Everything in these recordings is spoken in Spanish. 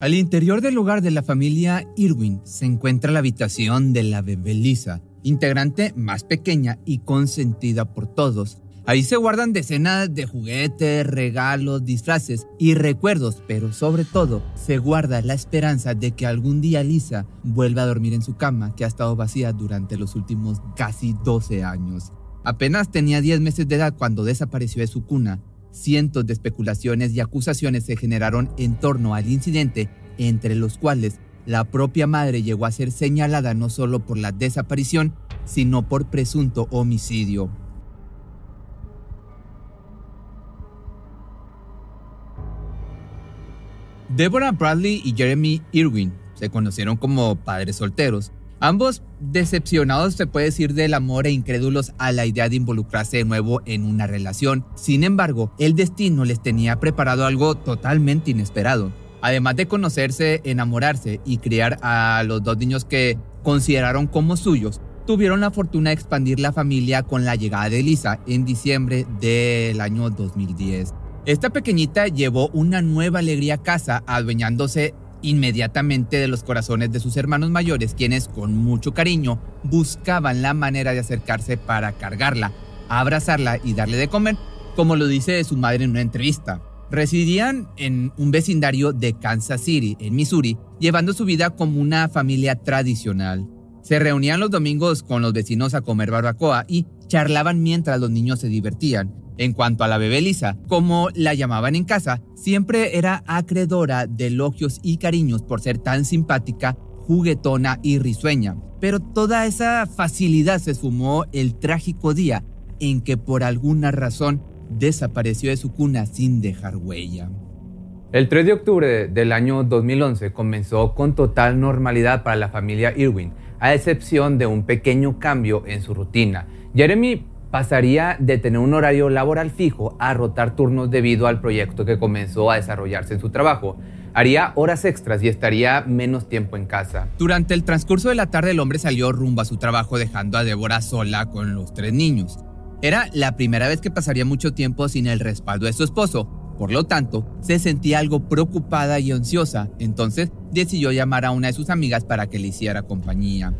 Al interior del hogar de la familia Irwin se encuentra la habitación de la bebé Lisa, integrante más pequeña y consentida por todos. Ahí se guardan decenas de juguetes, regalos, disfraces y recuerdos, pero sobre todo se guarda la esperanza de que algún día Lisa vuelva a dormir en su cama que ha estado vacía durante los últimos casi 12 años. Apenas tenía 10 meses de edad cuando desapareció de su cuna. Cientos de especulaciones y acusaciones se generaron en torno al incidente, entre los cuales la propia madre llegó a ser señalada no solo por la desaparición, sino por presunto homicidio. Deborah Bradley y Jeremy Irwin se conocieron como padres solteros. Ambos decepcionados, se puede decir, del amor e incrédulos a la idea de involucrarse de nuevo en una relación. Sin embargo, el destino les tenía preparado algo totalmente inesperado. Además de conocerse, enamorarse y criar a los dos niños que consideraron como suyos, tuvieron la fortuna de expandir la familia con la llegada de Lisa en diciembre del año 2010. Esta pequeñita llevó una nueva alegría a casa, adueñándose inmediatamente de los corazones de sus hermanos mayores, quienes con mucho cariño buscaban la manera de acercarse para cargarla, abrazarla y darle de comer, como lo dice su madre en una entrevista. Residían en un vecindario de Kansas City, en Missouri, llevando su vida como una familia tradicional. Se reunían los domingos con los vecinos a comer barbacoa y charlaban mientras los niños se divertían. En cuanto a la bebé Lisa, como la llamaban en casa, siempre era acreedora de elogios y cariños por ser tan simpática, juguetona y risueña. Pero toda esa facilidad se esfumó el trágico día en que por alguna razón desapareció de su cuna sin dejar huella. El 3 de octubre del año 2011 comenzó con total normalidad para la familia Irwin, a excepción de un pequeño cambio en su rutina. Jeremy pasaría de tener un horario laboral fijo a rotar turnos debido al proyecto que comenzó a desarrollarse en su trabajo. Haría horas extras y estaría menos tiempo en casa. Durante el transcurso de la tarde el hombre salió rumbo a su trabajo dejando a Débora sola con los tres niños. Era la primera vez que pasaría mucho tiempo sin el respaldo de su esposo, por lo tanto, se sentía algo preocupada y ansiosa, entonces decidió llamar a una de sus amigas para que le hiciera compañía.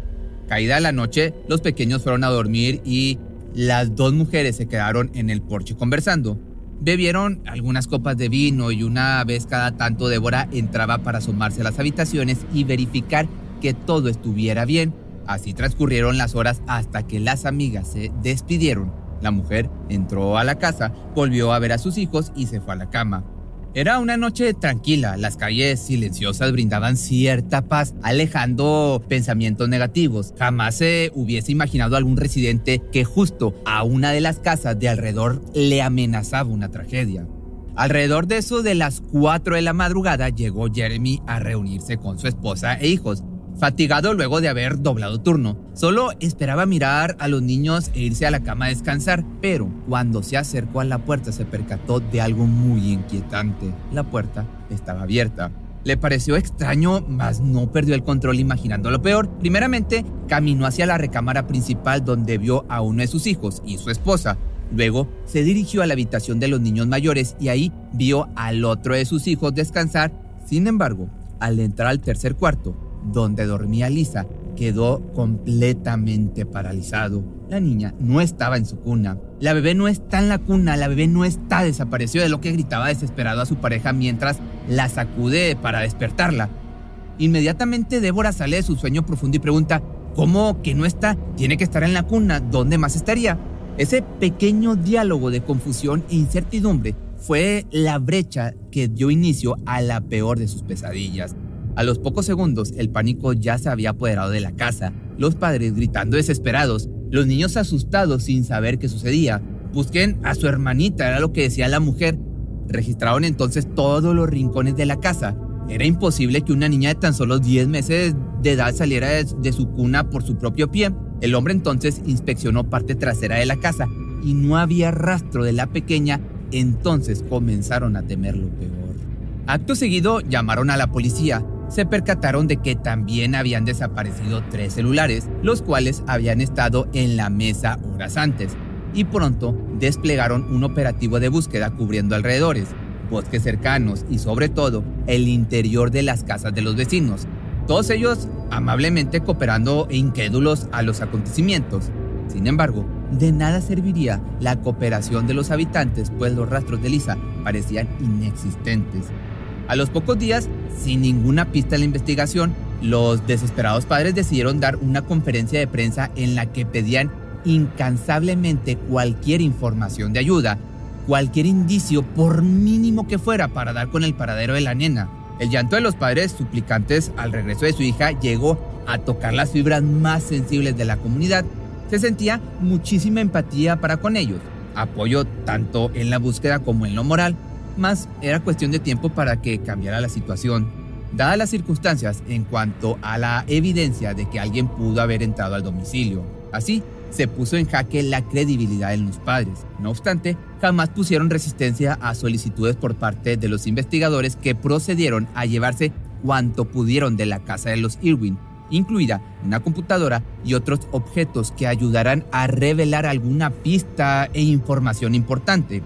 Caída la noche, los pequeños fueron a dormir y las dos mujeres se quedaron en el porche conversando. Bebieron algunas copas de vino y una vez cada tanto Débora entraba para asomarse a las habitaciones y verificar que todo estuviera bien. Así transcurrieron las horas hasta que las amigas se despidieron. La mujer entró a la casa, volvió a ver a sus hijos y se fue a la cama. Era una noche tranquila, las calles silenciosas brindaban cierta paz, alejando pensamientos negativos. Jamás se hubiese imaginado algún residente que justo a una de las casas de alrededor le amenazaba una tragedia. Alrededor de eso de las 4 de la madrugada llegó Jeremy a reunirse con su esposa e hijos. Fatigado luego de haber doblado turno, solo esperaba mirar a los niños e irse a la cama a descansar, pero cuando se acercó a la puerta se percató de algo muy inquietante. La puerta estaba abierta. Le pareció extraño, mas no perdió el control imaginando lo peor. Primeramente, caminó hacia la recámara principal donde vio a uno de sus hijos y su esposa. Luego se dirigió a la habitación de los niños mayores y ahí vio al otro de sus hijos descansar. Sin embargo, al entrar al tercer cuarto, donde dormía Lisa, quedó completamente paralizado. La niña no estaba en su cuna. La bebé no está en la cuna, la bebé no está, desapareció de lo que gritaba desesperado a su pareja mientras la sacude para despertarla. Inmediatamente Débora sale de su sueño profundo y pregunta, ¿cómo que no está? Tiene que estar en la cuna, ¿dónde más estaría? Ese pequeño diálogo de confusión e incertidumbre fue la brecha que dio inicio a la peor de sus pesadillas. A los pocos segundos, el pánico ya se había apoderado de la casa, los padres gritando desesperados, los niños asustados sin saber qué sucedía. Busquen a su hermanita, era lo que decía la mujer. Registraron entonces todos los rincones de la casa. Era imposible que una niña de tan solo 10 meses de edad saliera de, su cuna por su propio pie. El hombre entonces inspeccionó parte trasera de la casa y no había rastro de la pequeña, entonces comenzaron a temer lo peor. Acto seguido llamaron a la policía. Se percataron de que también habían desaparecido tres celulares, los cuales habían estado en la mesa horas antes, y pronto desplegaron un operativo de búsqueda cubriendo alrededores bosques cercanos y sobre todo el interior de las casas de los vecinos, todos ellos amablemente cooperando e incrédulos a los acontecimientos. Sin embargo, de nada serviría la cooperación de los habitantes, pues los rastros de Lisa parecían inexistentes. A los pocos días, sin ninguna pista en la investigación, los desesperados padres decidieron dar una conferencia de prensa en la que pedían incansablemente cualquier información de ayuda cualquier indicio, por mínimo que fuera, para dar con el paradero de la nena. El llanto de los padres suplicantes al regreso de su hija llegó a tocar las fibras más sensibles de la comunidad. Se sentía muchísima empatía para con ellos, apoyo tanto en la búsqueda como en lo moral, más era cuestión de tiempo para que cambiara la situación. Dadas las circunstancias en cuanto a la evidencia de que alguien pudo haber entrado al domicilio. Así, se puso en jaque la credibilidad de los padres. No obstante, jamás pusieron resistencia a solicitudes por parte de los investigadores que procedieron a llevarse cuanto pudieron de la casa de los Irwin, incluida una computadora y otros objetos que ayudarán a revelar alguna pista e información importante.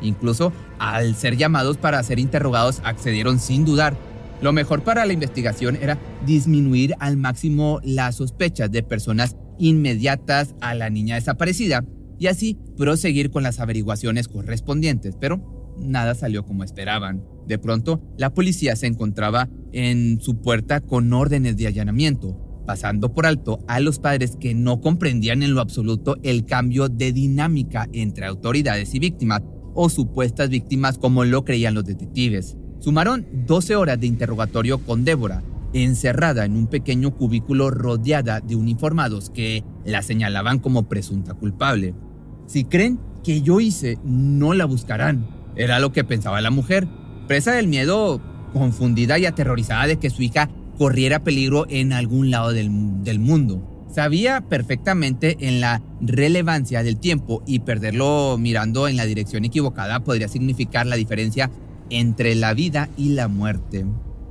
Incluso al ser llamados para ser interrogados accedieron sin dudar. Lo mejor para la investigación era disminuir al máximo las sospechas de personas inmediatas a la niña desaparecida y así proseguir con las averiguaciones correspondientes, pero nada salió como esperaban. De pronto, la policía se encontraba en su puerta con órdenes de allanamiento, pasando por alto a los padres que no comprendían en lo absoluto el cambio de dinámica entre autoridades y víctimas, o supuestas víctimas como lo creían los detectives. Sumaron 12 horas de interrogatorio con Débora, encerrada en un pequeño cubículo rodeada de uniformados que la señalaban como presunta culpable. Si creen que yo hice, no la buscarán. Era lo que pensaba la mujer, presa del miedo, confundida y aterrorizada de que su hija corriera peligro en algún lado del, del mundo. Sabía perfectamente en la relevancia del tiempo y perderlo mirando en la dirección equivocada podría significar la diferencia entre la vida y la muerte.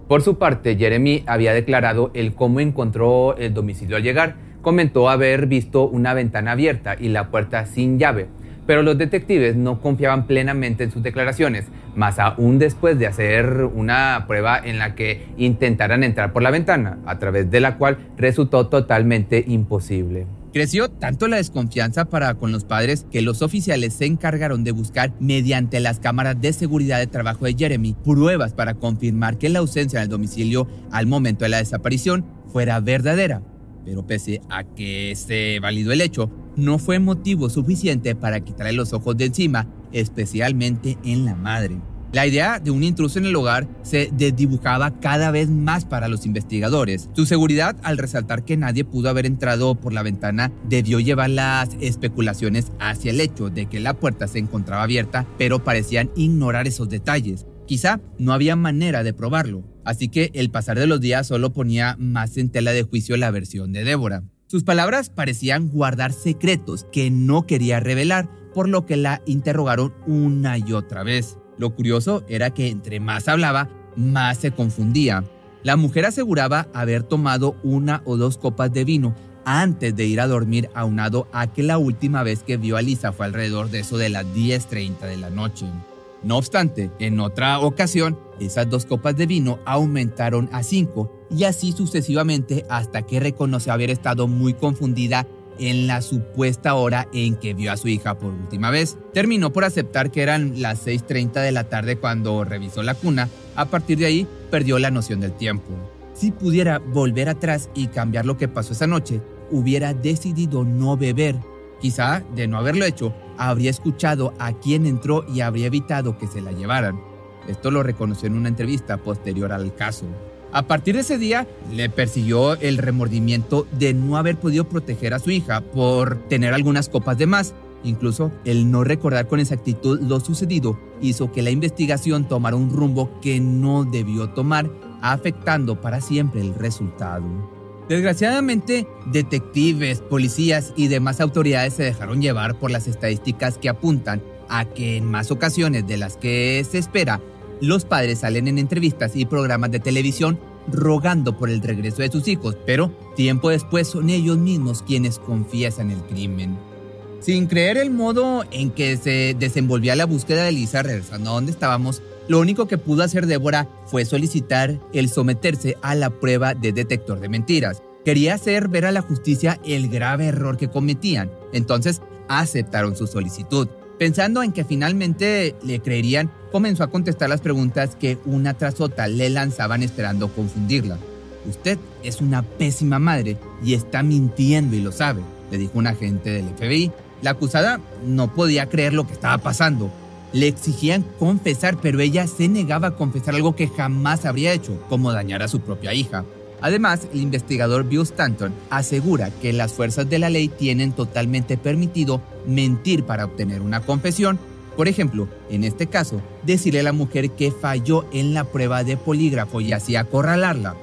Por su parte, Jeremy había declarado el cómo encontró el domicilio al llegar. Comentó haber visto una ventana abierta y la puerta sin llave, pero los detectives no confiaban plenamente en sus declaraciones, más aún después de hacer una prueba en la que intentaran entrar por la ventana, a través de la cual resultó totalmente imposible. Creció tanto la desconfianza para con los padres que los oficiales se encargaron de buscar mediante las cámaras de seguridad de trabajo de Jeremy pruebas para confirmar que la ausencia del domicilio al momento de la desaparición fuera verdadera. Pero pese a que se validó el hecho, no fue motivo suficiente para quitarle los ojos de encima, especialmente en la madre. La idea de un intruso en el hogar se desdibujaba cada vez más para los investigadores. Su seguridad, al resaltar que nadie pudo haber entrado por la ventana, debió llevar las especulaciones hacia el hecho de que la puerta se encontraba abierta, pero parecían ignorar esos detalles. Quizá no había manera de probarlo, así que el pasar de los días solo ponía más en tela de juicio la versión de Débora. Sus palabras parecían guardar secretos que no quería revelar, por lo que la interrogaron una y otra vez. Lo curioso era que entre más hablaba, más se confundía. La mujer aseguraba haber tomado una o dos copas de vino antes de ir a dormir aunado a que la última vez que vio a Lisa fue alrededor de eso de las 10.30 de la noche. No obstante, en otra ocasión, esas dos copas de vino aumentaron a cinco y así sucesivamente hasta que reconoció haber estado muy confundida en la supuesta hora en que vio a su hija por última vez. Terminó por aceptar que eran las 6.30 de la tarde cuando revisó la cuna. A partir de ahí, perdió la noción del tiempo. Si pudiera volver atrás y cambiar lo que pasó esa noche, hubiera decidido no beber. Quizá, de no haberlo hecho, habría escuchado a quién entró y habría evitado que se la llevaran. Esto lo reconoció en una entrevista posterior al caso. A partir de ese día le persiguió el remordimiento de no haber podido proteger a su hija por tener algunas copas de más Incluso el no recordar con exactitud lo sucedido hizo que la investigación tomara un rumbo que no debió tomar, afectando para siempre el resultado. Desgraciadamente, detectives, policías y demás autoridades se dejaron llevar por las estadísticas que apuntan a que en más ocasiones de las que se espera, los padres salen en entrevistas y programas de televisión rogando por el regreso de sus hijos, pero tiempo después son ellos mismos quienes confiesan el crimen. Sin creer el modo en que se desenvolvía la búsqueda de Lisa regresando a donde estábamos, lo único que pudo hacer Débora fue solicitar el someterse a la prueba de detector de mentiras. Quería hacer ver a la justicia el grave error que cometían, entonces aceptaron su solicitud. Pensando en que finalmente le creerían, comenzó a contestar las preguntas que una tras otra le lanzaban esperando confundirla. Usted es una pésima madre y está mintiendo y lo sabe, le dijo un agente del FBI la acusada no podía creer lo que estaba pasando. Le exigían confesar, pero ella se negaba a confesar algo que jamás habría hecho, como dañar a su propia hija. Además, el investigador Bill Stanton asegura que las fuerzas de la ley tienen totalmente permitido mentir para obtener una confesión. Por ejemplo, en este caso, decirle a la mujer que falló en la prueba de polígrafo y así acorralarla.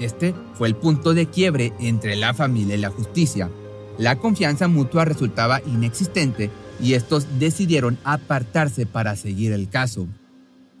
Este fue el punto de quiebre entre la familia y la justicia. La confianza mutua resultaba inexistente y estos decidieron apartarse para seguir el caso.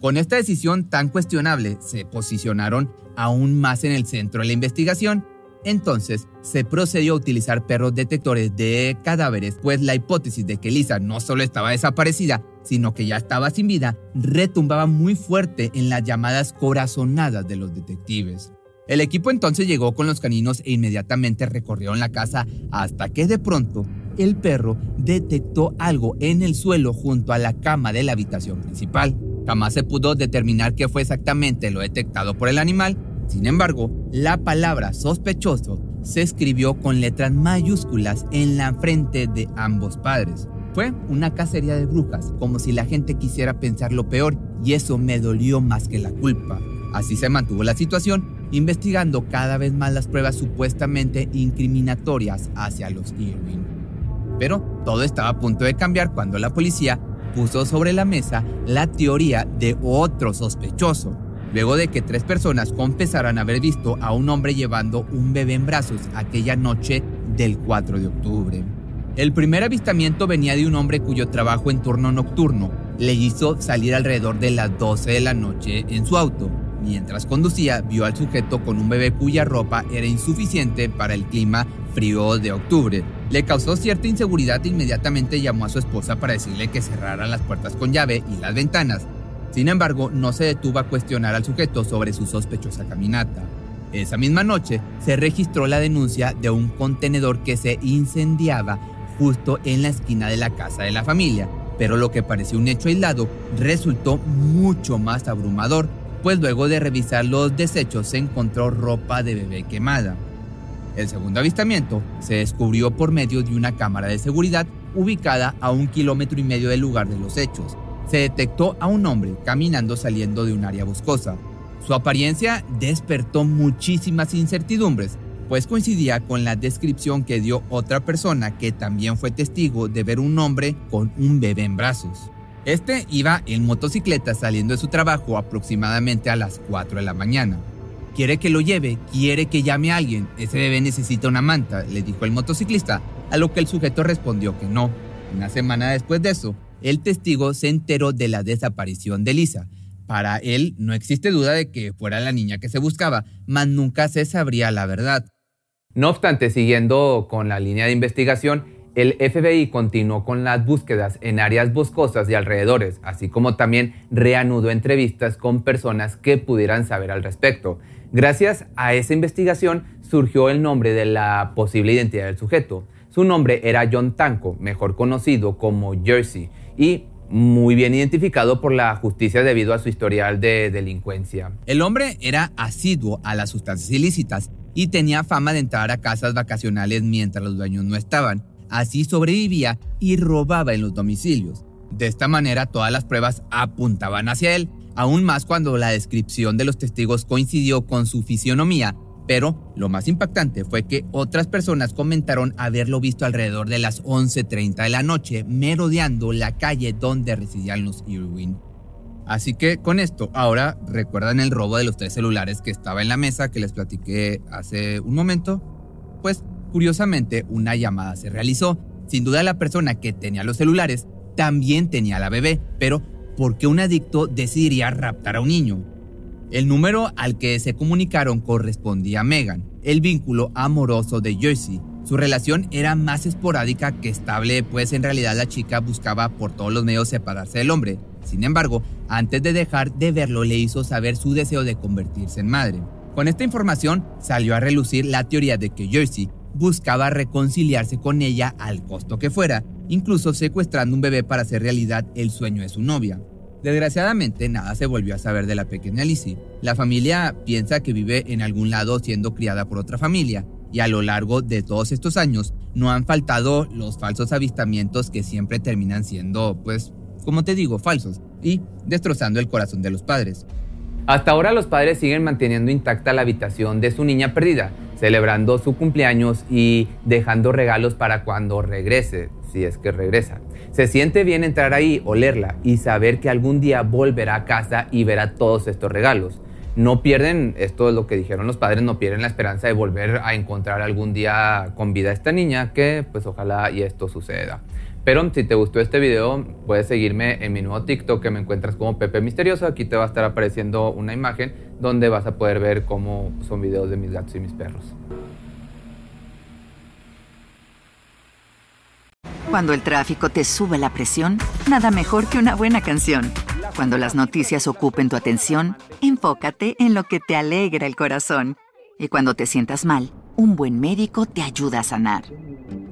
Con esta decisión tan cuestionable, se posicionaron aún más en el centro de la investigación. Entonces, se procedió a utilizar perros detectores de cadáveres, pues la hipótesis de que Lisa no solo estaba desaparecida, sino que ya estaba sin vida, retumbaba muy fuerte en las llamadas corazonadas de los detectives. El equipo entonces llegó con los caninos e inmediatamente recorrieron la casa hasta que de pronto el perro detectó algo en el suelo junto a la cama de la habitación principal. Jamás se pudo determinar qué fue exactamente lo detectado por el animal. Sin embargo, la palabra sospechoso se escribió con letras mayúsculas en la frente de ambos padres. Fue una cacería de brujas, como si la gente quisiera pensar lo peor, y eso me dolió más que la culpa. Así se mantuvo la situación investigando cada vez más las pruebas supuestamente incriminatorias hacia los Irwin. Pero todo estaba a punto de cambiar cuando la policía puso sobre la mesa la teoría de otro sospechoso, luego de que tres personas confesaran haber visto a un hombre llevando un bebé en brazos aquella noche del 4 de octubre. El primer avistamiento venía de un hombre cuyo trabajo en turno nocturno le hizo salir alrededor de las 12 de la noche en su auto Mientras conducía, vio al sujeto con un bebé cuya ropa era insuficiente para el clima frío de octubre. Le causó cierta inseguridad e inmediatamente llamó a su esposa para decirle que cerraran las puertas con llave y las ventanas. Sin embargo, no se detuvo a cuestionar al sujeto sobre su sospechosa caminata. Esa misma noche se registró la denuncia de un contenedor que se incendiaba justo en la esquina de la casa de la familia, pero lo que parecía un hecho aislado resultó mucho más abrumador pues luego de revisar los desechos se encontró ropa de bebé quemada. El segundo avistamiento se descubrió por medio de una cámara de seguridad ubicada a un kilómetro y medio del lugar de los hechos. Se detectó a un hombre caminando saliendo de un área boscosa. Su apariencia despertó muchísimas incertidumbres, pues coincidía con la descripción que dio otra persona que también fue testigo de ver un hombre con un bebé en brazos. Este iba en motocicleta saliendo de su trabajo aproximadamente a las 4 de la mañana. Quiere que lo lleve, quiere que llame a alguien. Ese bebé necesita una manta, le dijo el motociclista, a lo que el sujeto respondió que no. Una semana después de eso, el testigo se enteró de la desaparición de Lisa. Para él no existe duda de que fuera la niña que se buscaba, mas nunca se sabría la verdad. No obstante, siguiendo con la línea de investigación, el FBI continuó con las búsquedas en áreas boscosas y alrededores, así como también reanudó entrevistas con personas que pudieran saber al respecto. Gracias a esa investigación surgió el nombre de la posible identidad del sujeto. Su nombre era John Tanco, mejor conocido como Jersey, y muy bien identificado por la justicia debido a su historial de delincuencia. El hombre era asiduo a las sustancias ilícitas y tenía fama de entrar a casas vacacionales mientras los dueños no estaban. Así sobrevivía y robaba en los domicilios. De esta manera todas las pruebas apuntaban hacia él, aún más cuando la descripción de los testigos coincidió con su fisionomía Pero lo más impactante fue que otras personas comentaron haberlo visto alrededor de las 11.30 de la noche, merodeando la calle donde residían los Irwin. Así que con esto, ahora recuerdan el robo de los tres celulares que estaba en la mesa que les platiqué hace un momento. Pues curiosamente, una llamada se realizó. Sin duda la persona que tenía los celulares también tenía la bebé, pero ¿por qué un adicto decidiría raptar a un niño? El número al que se comunicaron correspondía a Megan, el vínculo amoroso de Jersey. Su relación era más esporádica que estable, pues en realidad la chica buscaba por todos los medios separarse del hombre. Sin embargo, antes de dejar de verlo le hizo saber su deseo de convertirse en madre. Con esta información salió a relucir la teoría de que Jersey buscaba reconciliarse con ella al costo que fuera, incluso secuestrando un bebé para hacer realidad el sueño de su novia. Desgraciadamente, nada se volvió a saber de la pequeña Lizzie. La familia piensa que vive en algún lado siendo criada por otra familia, y a lo largo de todos estos años no han faltado los falsos avistamientos que siempre terminan siendo, pues, como te digo, falsos, y destrozando el corazón de los padres. Hasta ahora los padres siguen manteniendo intacta la habitación de su niña perdida, celebrando su cumpleaños y dejando regalos para cuando regrese, si es que regresa. Se siente bien entrar ahí, olerla y saber que algún día volverá a casa y verá todos estos regalos. No pierden, esto es lo que dijeron los padres, no pierden la esperanza de volver a encontrar algún día con vida a esta niña, que pues ojalá y esto suceda. Pero si te gustó este video, puedes seguirme en mi nuevo TikTok que me encuentras como Pepe Misterioso. Aquí te va a estar apareciendo una imagen donde vas a poder ver cómo son videos de mis gatos y mis perros. Cuando el tráfico te sube la presión, nada mejor que una buena canción. Cuando las noticias ocupen tu atención, enfócate en lo que te alegra el corazón. Y cuando te sientas mal, un buen médico te ayuda a sanar.